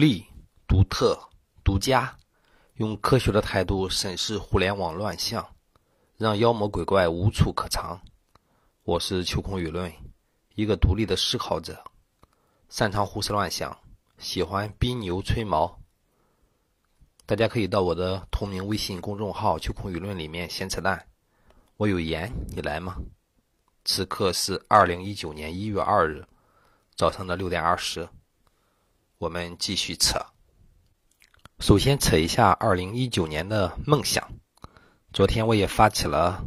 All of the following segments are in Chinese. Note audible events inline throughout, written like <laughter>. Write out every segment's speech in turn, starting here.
立、独特、独家，用科学的态度审视互联网乱象，让妖魔鬼怪无处可藏。我是秋空舆论，一个独立的思考者，擅长胡思乱想，喜欢逼牛吹毛。大家可以到我的同名微信公众号“秋空舆论”里面闲扯淡。我有言，你来吗？此刻是二零一九年一月二日早上的六点二十。我们继续扯。首先扯一下二零一九年的梦想。昨天我也发起了，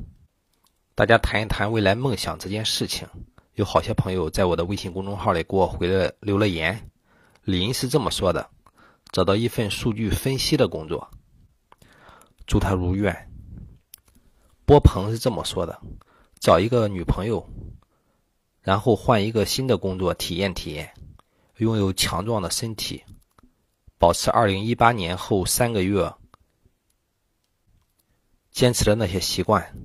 大家谈一谈未来梦想这件事情。有好些朋友在我的微信公众号里给我回了留了言。林是这么说的：找到一份数据分析的工作，祝他如愿。波鹏是这么说的：找一个女朋友，然后换一个新的工作体验体验。拥有强壮的身体，保持二零一八年后三个月坚持的那些习惯，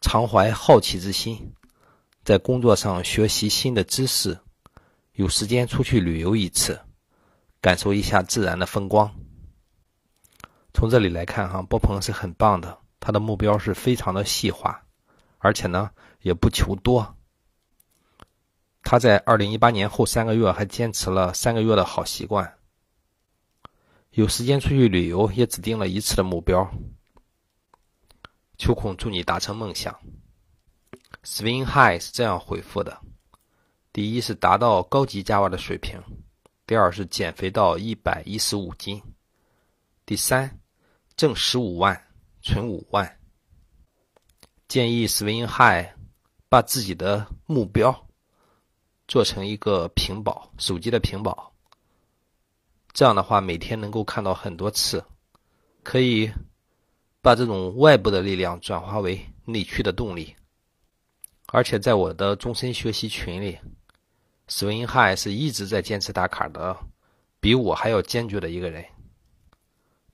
常怀好奇之心，在工作上学习新的知识，有时间出去旅游一次，感受一下自然的风光。从这里来看，哈，波鹏是很棒的，他的目标是非常的细化，而且呢，也不求多。他在二零一八年后三个月还坚持了三个月的好习惯，有时间出去旅游，也只定了一次的目标。秋空祝你达成梦想。Swing High 是这样回复的：第一是达到高级 Java 的水平，第二是减肥到一百一十五斤，第三挣十五万，存五万。建议 Swing High 把自己的目标。做成一个屏保，手机的屏保。这样的话，每天能够看到很多次，可以把这种外部的力量转化为内驱的动力。而且在我的终身学习群里，Swing High 是一直在坚持打卡的，比我还要坚决的一个人。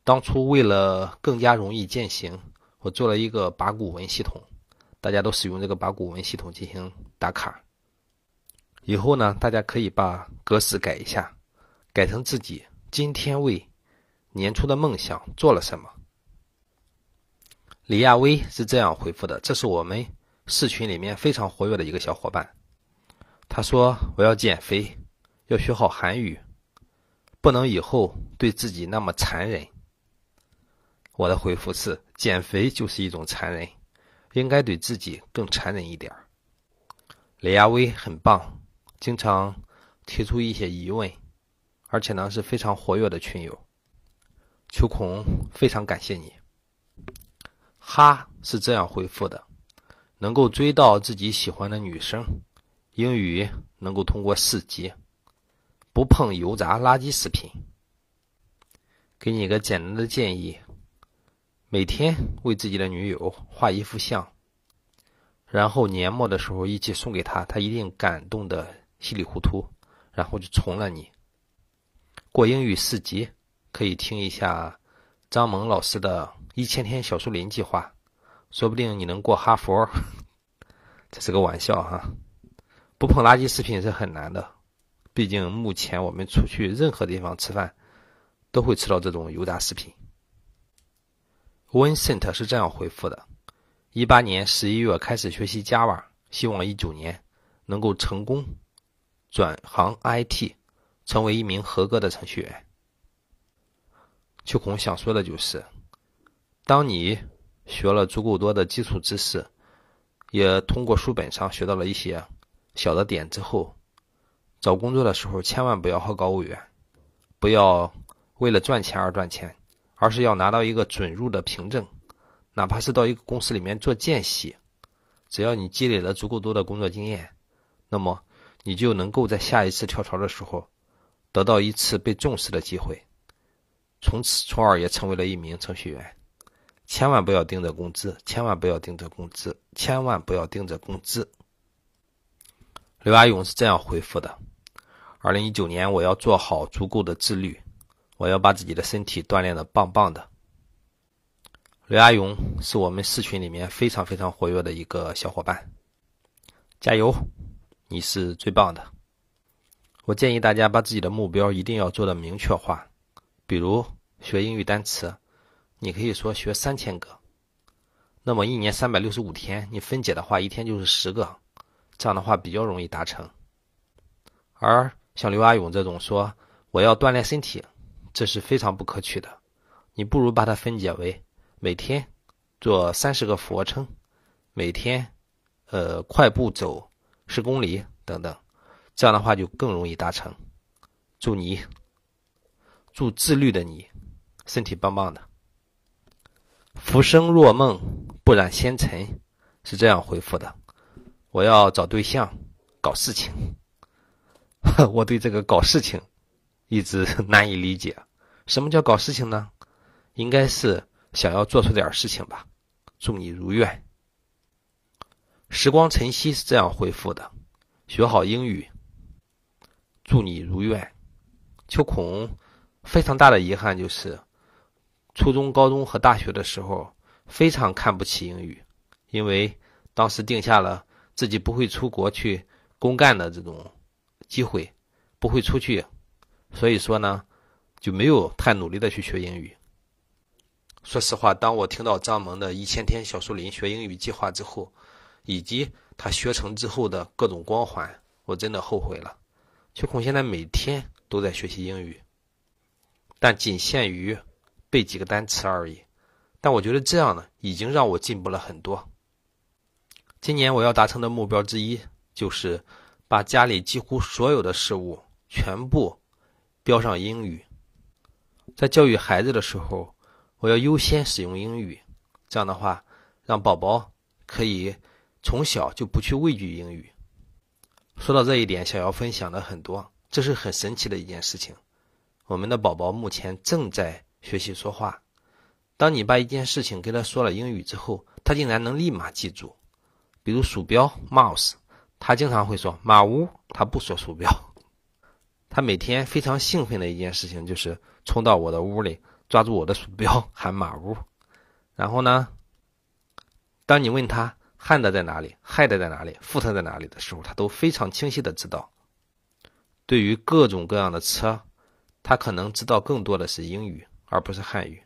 当初为了更加容易践行，我做了一个八股文系统，大家都使用这个八股文系统进行打卡。以后呢，大家可以把格式改一下，改成自己今天为年初的梦想做了什么。李亚威是这样回复的：“这是我们市群里面非常活跃的一个小伙伴。他说我要减肥，要学好韩语，不能以后对自己那么残忍。”我的回复是：减肥就是一种残忍，应该对自己更残忍一点。李亚威很棒。经常提出一些疑问，而且呢是非常活跃的群友。秋孔非常感谢你。哈是这样回复的：能够追到自己喜欢的女生，英语能够通过四级，不碰油炸垃圾食品。给你一个简单的建议：每天为自己的女友画一幅像，然后年末的时候一起送给她，她一定感动的。稀里糊涂，然后就从了你。过英语四级，可以听一下张萌老师的一千天小树林计划，说不定你能过哈佛。<laughs> 这是个玩笑哈，不碰垃圾食品是很难的，毕竟目前我们出去任何地方吃饭，都会吃到这种油炸食品。Vincent 是这样回复的：一八年十一月开始学习 Java，希望一九年能够成功。转行 IT，成为一名合格的程序员。秋孔想说的就是，当你学了足够多的基础知识，也通过书本上学到了一些小的点之后，找工作的时候千万不要好高骛远，不要为了赚钱而赚钱，而是要拿到一个准入的凭证，哪怕是到一个公司里面做见习，只要你积累了足够多的工作经验，那么。你就能够在下一次跳槽的时候，得到一次被重视的机会，从此从而也成为了一名程序员。千万不要盯着工资，千万不要盯着工资，千万不要盯着工资。刘阿勇是这样回复的：二零一九年我要做好足够的自律，我要把自己的身体锻炼的棒棒的。刘阿勇是我们四群里面非常非常活跃的一个小伙伴，加油！你是最棒的。我建议大家把自己的目标一定要做的明确化，比如学英语单词，你可以说学三千个，那么一年三百六十五天，你分解的话，一天就是十个，这样的话比较容易达成。而像刘阿勇这种说我要锻炼身体，这是非常不可取的。你不如把它分解为每天做三十个俯卧撑，每天呃快步走十公里等等。这样的话就更容易达成。祝你，祝自律的你，身体棒棒的。浮生若梦，不染纤尘，是这样回复的。我要找对象，搞事情。<laughs> 我对这个搞事情一直 <laughs> 难以理解。什么叫搞事情呢？应该是想要做出点事情吧。祝你如愿。时光晨曦是这样回复的：学好英语。祝你如愿。秋孔非常大的遗憾就是，初中、高中和大学的时候非常看不起英语，因为当时定下了自己不会出国去公干的这种机会，不会出去，所以说呢就没有太努力的去学英语。说实话，当我听到张萌的一千天小树林学英语计划之后，以及他学成之后的各种光环，我真的后悔了。秋孔现在每天都在学习英语，但仅限于背几个单词而已。但我觉得这样呢，已经让我进步了很多。今年我要达成的目标之一，就是把家里几乎所有的事物全部标上英语。在教育孩子的时候，我要优先使用英语。这样的话，让宝宝可以从小就不去畏惧英语。说到这一点，想要分享的很多，这是很神奇的一件事情。我们的宝宝目前正在学习说话。当你把一件事情跟他说了英语之后，他竟然能立马记住。比如鼠标 （mouse），他经常会说“马屋”，他不说鼠标。他每天非常兴奋的一件事情就是冲到我的屋里，抓住我的鼠标喊“马屋”。然后呢，当你问他，hand 在哪里，head 在哪里，foot 在哪里的时候，他都非常清晰的知道。对于各种各样的车，他可能知道更多的是英语，而不是汉语。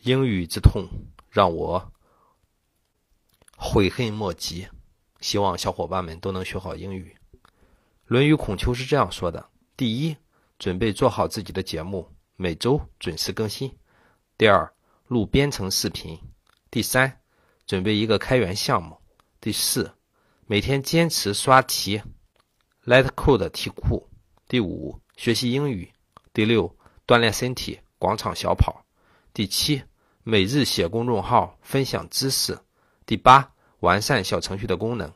英语之痛让我悔恨莫及。希望小伙伴们都能学好英语。《论语·孔丘》是这样说的：第一，准备做好自己的节目，每周准时更新；第二，录编程视频；第三。准备一个开源项目。第四，每天坚持刷题，Let Code 题库。第五，学习英语。第六，锻炼身体，广场小跑。第七，每日写公众号，分享知识。第八，完善小程序的功能。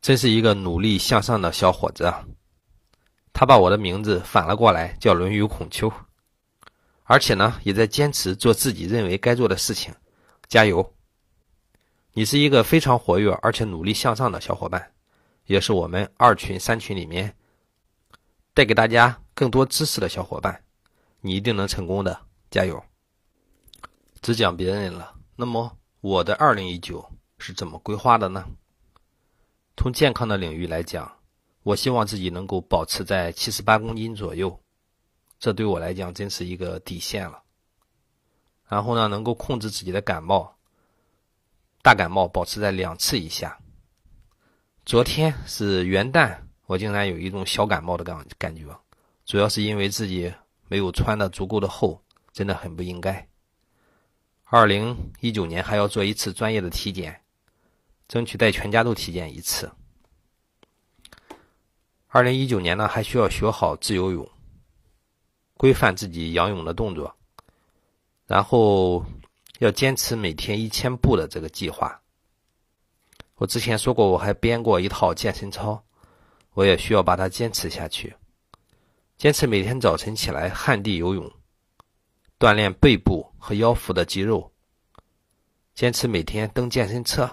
真是一个努力向上的小伙子啊！他把我的名字反了过来，叫《论语孔丘》，而且呢，也在坚持做自己认为该做的事情。加油！你是一个非常活跃而且努力向上的小伙伴，也是我们二群、三群里面带给大家更多知识的小伙伴。你一定能成功的，加油！只讲别人了，那么我的二零一九是怎么规划的呢？从健康的领域来讲，我希望自己能够保持在七十八公斤左右，这对我来讲真是一个底线了。然后呢，能够控制自己的感冒。大感冒保持在两次以下。昨天是元旦，我竟然有一种小感冒的感感觉，主要是因为自己没有穿的足够的厚，真的很不应该。二零一九年还要做一次专业的体检，争取带全家都体检一次。二零一九年呢，还需要学好自由泳，规范自己仰泳的动作，然后。要坚持每天一千步的这个计划。我之前说过，我还编过一套健身操，我也需要把它坚持下去。坚持每天早晨起来旱地游泳，锻炼背部和腰腹的肌肉。坚持每天蹬健身车，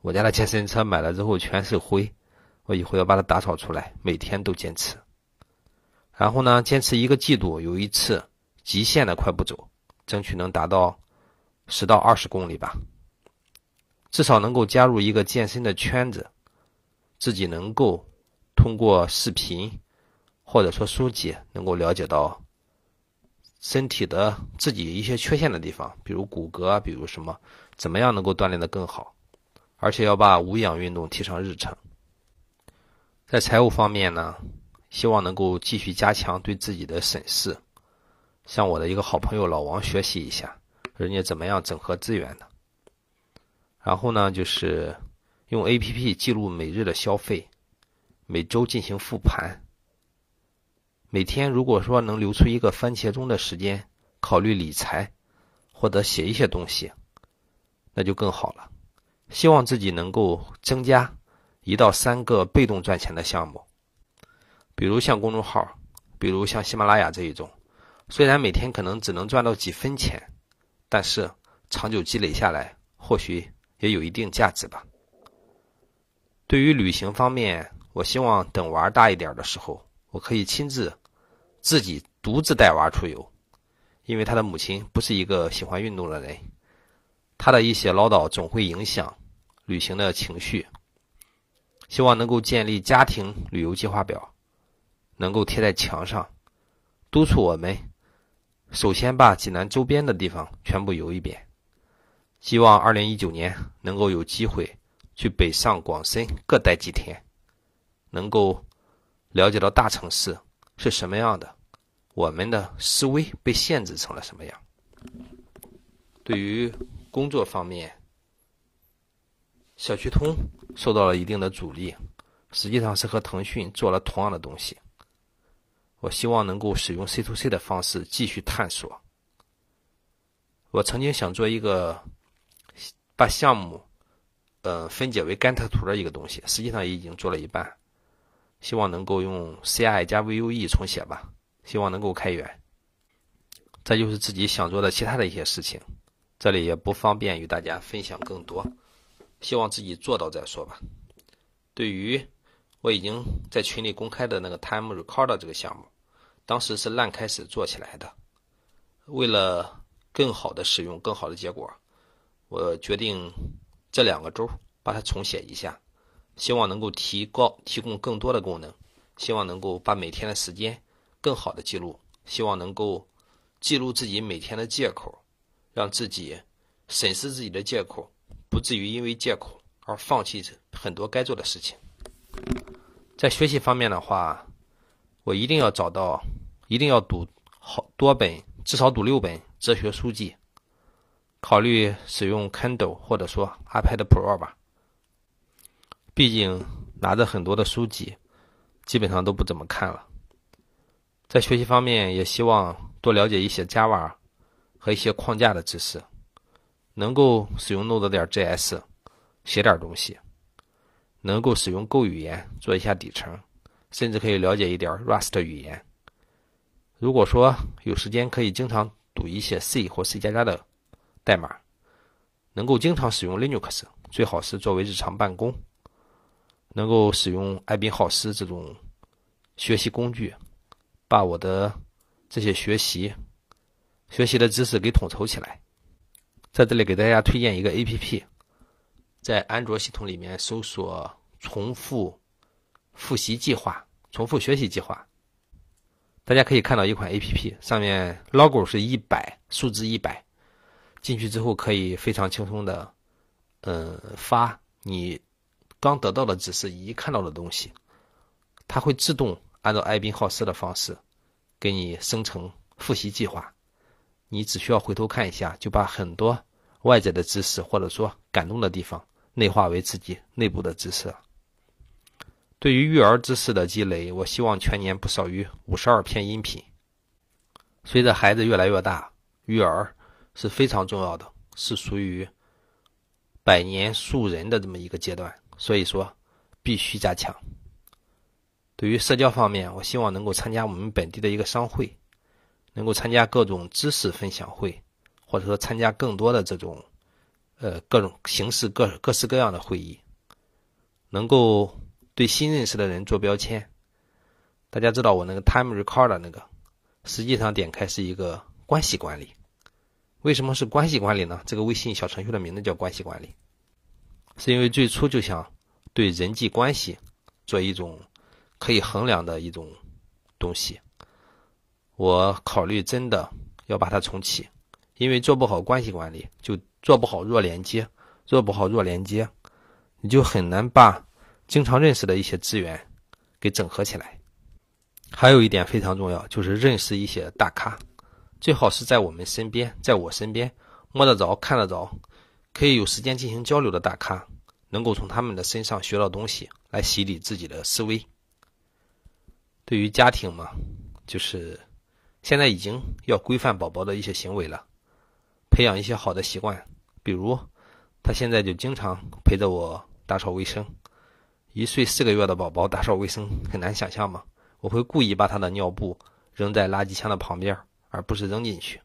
我家的健身车买了之后全是灰，我以后要把它打扫出来，每天都坚持。然后呢，坚持一个季度有一次极限的快步走，争取能达到。十到二十公里吧，至少能够加入一个健身的圈子，自己能够通过视频或者说书籍，能够了解到身体的自己一些缺陷的地方，比如骨骼，比如什么，怎么样能够锻炼的更好，而且要把无氧运动提上日程。在财务方面呢，希望能够继续加强对自己的审视，向我的一个好朋友老王学习一下，人家怎么样整合资源的。然后呢，就是用 A P P 记录每日的消费，每周进行复盘。每天如果说能留出一个番茄钟的时间考虑理财，或者写一些东西，那就更好了。希望自己能够增加。一到三个被动赚钱的项目，比如像公众号，比如像喜马拉雅这一种，虽然每天可能只能赚到几分钱，但是长久积累下来，或许也有一定价值吧。对于旅行方面，我希望等娃大一点的时候，我可以亲自自己独自带娃出游，因为他的母亲不是一个喜欢运动的人，他的一些唠叨总会影响旅行的情绪。希望能够建立家庭旅游计划表，能够贴在墙上，督促我们首先把济南周边的地方全部游一遍。希望二零一九年能够有机会去北上广深各待几天，能够了解到大城市是什么样的，我们的思维被限制成了什么样。对于工作方面。小区通受到了一定的阻力，实际上是和腾讯做了同样的东西。我希望能够使用 C to C 的方式继续探索。我曾经想做一个把项目，呃，分解为甘特图的一个东西，实际上也已经做了一半。希望能够用 CI 加 VUE 重写吧，希望能够开源。这就是自己想做的其他的一些事情，这里也不方便与大家分享更多。希望自己做到再说吧。对于我已经在群里公开的那个 Time Recorder 这个项目，当时是烂开始做起来的。为了更好的使用、更好的结果，我决定这两个周把它重写一下，希望能够提高、提供更多的功能，希望能够把每天的时间更好的记录，希望能够记录自己每天的借口，让自己审视自己的借口。不至于因为借口而放弃很多该做的事情。在学习方面的话，我一定要找到，一定要读好多本，至少读六本哲学书籍。考虑使用 Kindle 或者说 iPad Pro 吧。毕竟拿着很多的书籍，基本上都不怎么看了。在学习方面，也希望多了解一些 Java 和一些框架的知识。能够使用 Node 点 JS 写点东西，能够使用 Go 语言做一下底层，甚至可以了解一点 Rust 语言。如果说有时间，可以经常读一些 C 或 C 加加的代码，能够经常使用 Linux，最好是作为日常办公，能够使用艾宾浩斯这种学习工具，把我的这些学习学习的知识给统筹起来。在这里给大家推荐一个 A P P，在安卓系统里面搜索“重复复习计划”“重复学习计划”，大家可以看到一款 A P P，上面 logo 是一百，数字一百。进去之后可以非常轻松的，嗯，发你刚得到的指示以及看到的东西，它会自动按照艾宾浩斯的方式给你生成复习计划。你只需要回头看一下，就把很多外在的知识或者说感动的地方内化为自己内部的知识。对于育儿知识的积累，我希望全年不少于五十二篇音频。随着孩子越来越大，育儿是非常重要的，是属于百年树人的这么一个阶段，所以说必须加强。对于社交方面，我希望能够参加我们本地的一个商会。能够参加各种知识分享会，或者说参加更多的这种，呃，各种形式各各式各样的会议，能够对新认识的人做标签。大家知道我那个 Time Recorder 那个，实际上点开是一个关系管理。为什么是关系管理呢？这个微信小程序的名字叫关系管理，是因为最初就想对人际关系做一种可以衡量的一种东西。我考虑真的要把它重启，因为做不好关系管理，就做不好弱连接，做不好弱连接，你就很难把经常认识的一些资源给整合起来。还有一点非常重要，就是认识一些大咖，最好是在我们身边，在我身边摸得着、看得着，可以有时间进行交流的大咖，能够从他们的身上学到东西，来洗礼自己的思维。对于家庭嘛，就是现在已经要规范宝宝的一些行为了，培养一些好的习惯，比如他现在就经常陪着我打扫卫生。一岁四个月的宝宝打扫卫生很难想象吗？我会故意把他的尿布扔在垃圾箱的旁边，而不是扔进去。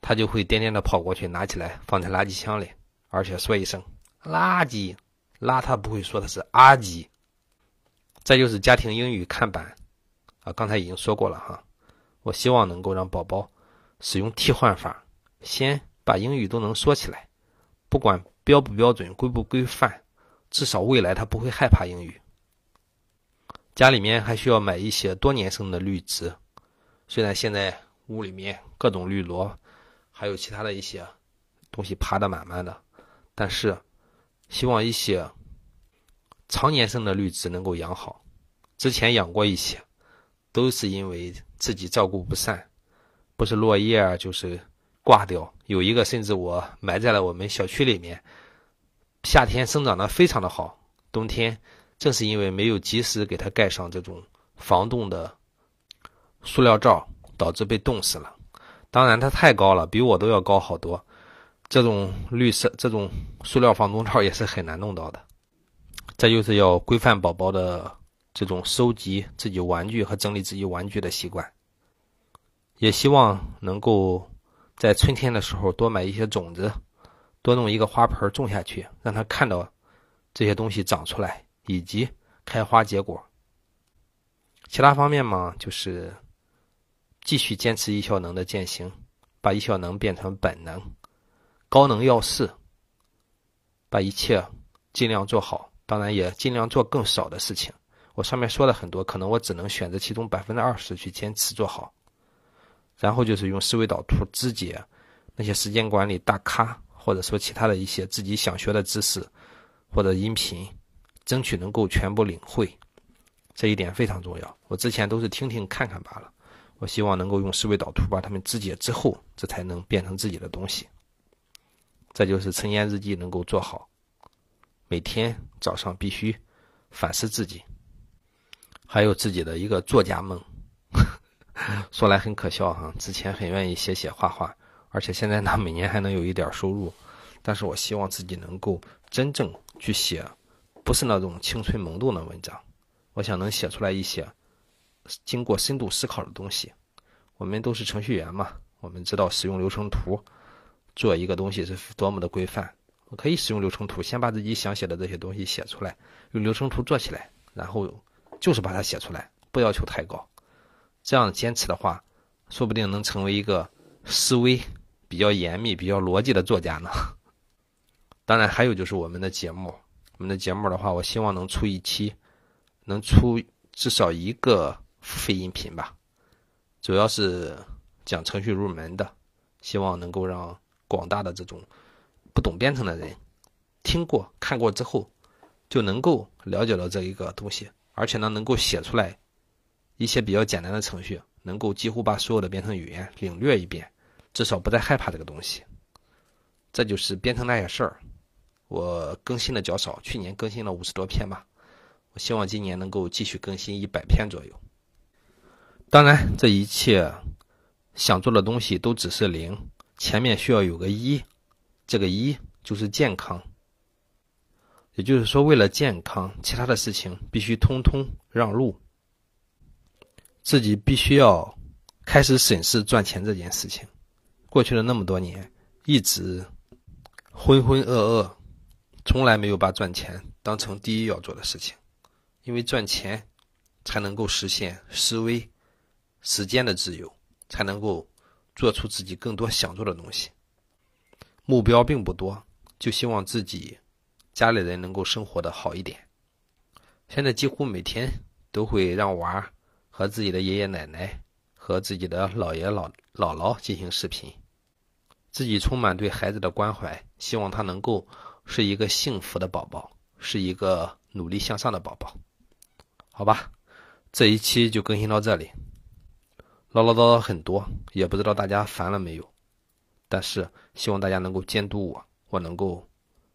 他就会颠颠的跑过去拿起来放在垃圾箱里，而且说一声“垃圾”，拉他不会说的是“阿圾”。再就是家庭英语看板，啊，刚才已经说过了哈。我希望能够让宝宝使用替换法，先把英语都能说起来，不管标不标准、规不规范，至少未来他不会害怕英语。家里面还需要买一些多年生的绿植，虽然现在屋里面各种绿萝，还有其他的一些东西爬得满满的，但是希望一些常年生的绿植能够养好。之前养过一些，都是因为自己照顾不善，不是落叶啊，就是挂掉。有一个甚至我埋在了我们小区里面，夏天生长得非常的好，冬天。正是因为没有及时给它盖上这种防冻的塑料罩，导致被冻死了。当然，它太高了，比我都要高好多。这种绿色、这种塑料防冻罩也是很难弄到的。这就是要规范宝宝的这种收集自己玩具和整理自己玩具的习惯。也希望能够在春天的时候多买一些种子，多弄一个花盆种下去，让他看到这些东西长出来。以及开花结果，其他方面嘛，就是继续坚持一效能的践行，把一效能变成本能，高能要事，把一切尽量做好，当然也尽量做更少的事情。我上面说了很多，可能我只能选择其中百分之二十去坚持做好，然后就是用思维导图肢解那些时间管理大咖，或者说其他的一些自己想学的知识或者音频。争取能够全部领会，这一点非常重要。我之前都是听听看看罢了。我希望能够用思维导图把它们肢解之后，这才能变成自己的东西。这就是晨间日记能够做好，每天早上必须反思自己，还有自己的一个作家梦。<laughs> 说来很可笑哈，之前很愿意写写画画，而且现在呢 <laughs> 每年还能有一点收入，但是我希望自己能够真正去写。不是那种青春萌动的文章，我想能写出来一些经过深度思考的东西。我们都是程序员嘛，我们知道使用流程图做一个东西是多么的规范。我可以使用流程图，先把自己想写的这些东西写出来，用流程图做起来，然后就是把它写出来，不要求太高。这样坚持的话，说不定能成为一个思维比较严密、比较逻辑的作家呢。当然，还有就是我们的节目。我们的节目的话，我希望能出一期，能出至少一个付费音频吧。主要是讲程序入门的，希望能够让广大的这种不懂编程的人听过、看过之后，就能够了解到这一个东西，而且呢，能够写出来一些比较简单的程序，能够几乎把所有的编程语言领略一遍，至少不再害怕这个东西。这就是编程那些事儿。我更新的较少，去年更新了五十多篇吧。我希望今年能够继续更新一百篇左右。当然，这一切想做的东西都只是零，前面需要有个一，这个一就是健康。也就是说，为了健康，其他的事情必须通通让路。自己必须要开始审视赚钱这件事情。过去的那么多年，一直浑浑噩噩。从来没有把赚钱当成第一要做的事情，因为赚钱才能够实现思维、时间的自由，才能够做出自己更多想做的东西。目标并不多，就希望自己家里人能够生活的好一点。现在几乎每天都会让娃和自己的爷爷奶奶、和自己的姥爷姥姥姥进行视频，自己充满对孩子的关怀，希望他能够是一个幸福的宝宝，是一个努力向上的宝宝。好吧，这一期就更新到这里，唠唠叨叨很多，也不知道大家烦了没有，但是希望大家能够监督我，我能够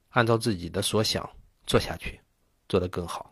按照自己的所想做下去，做得更好。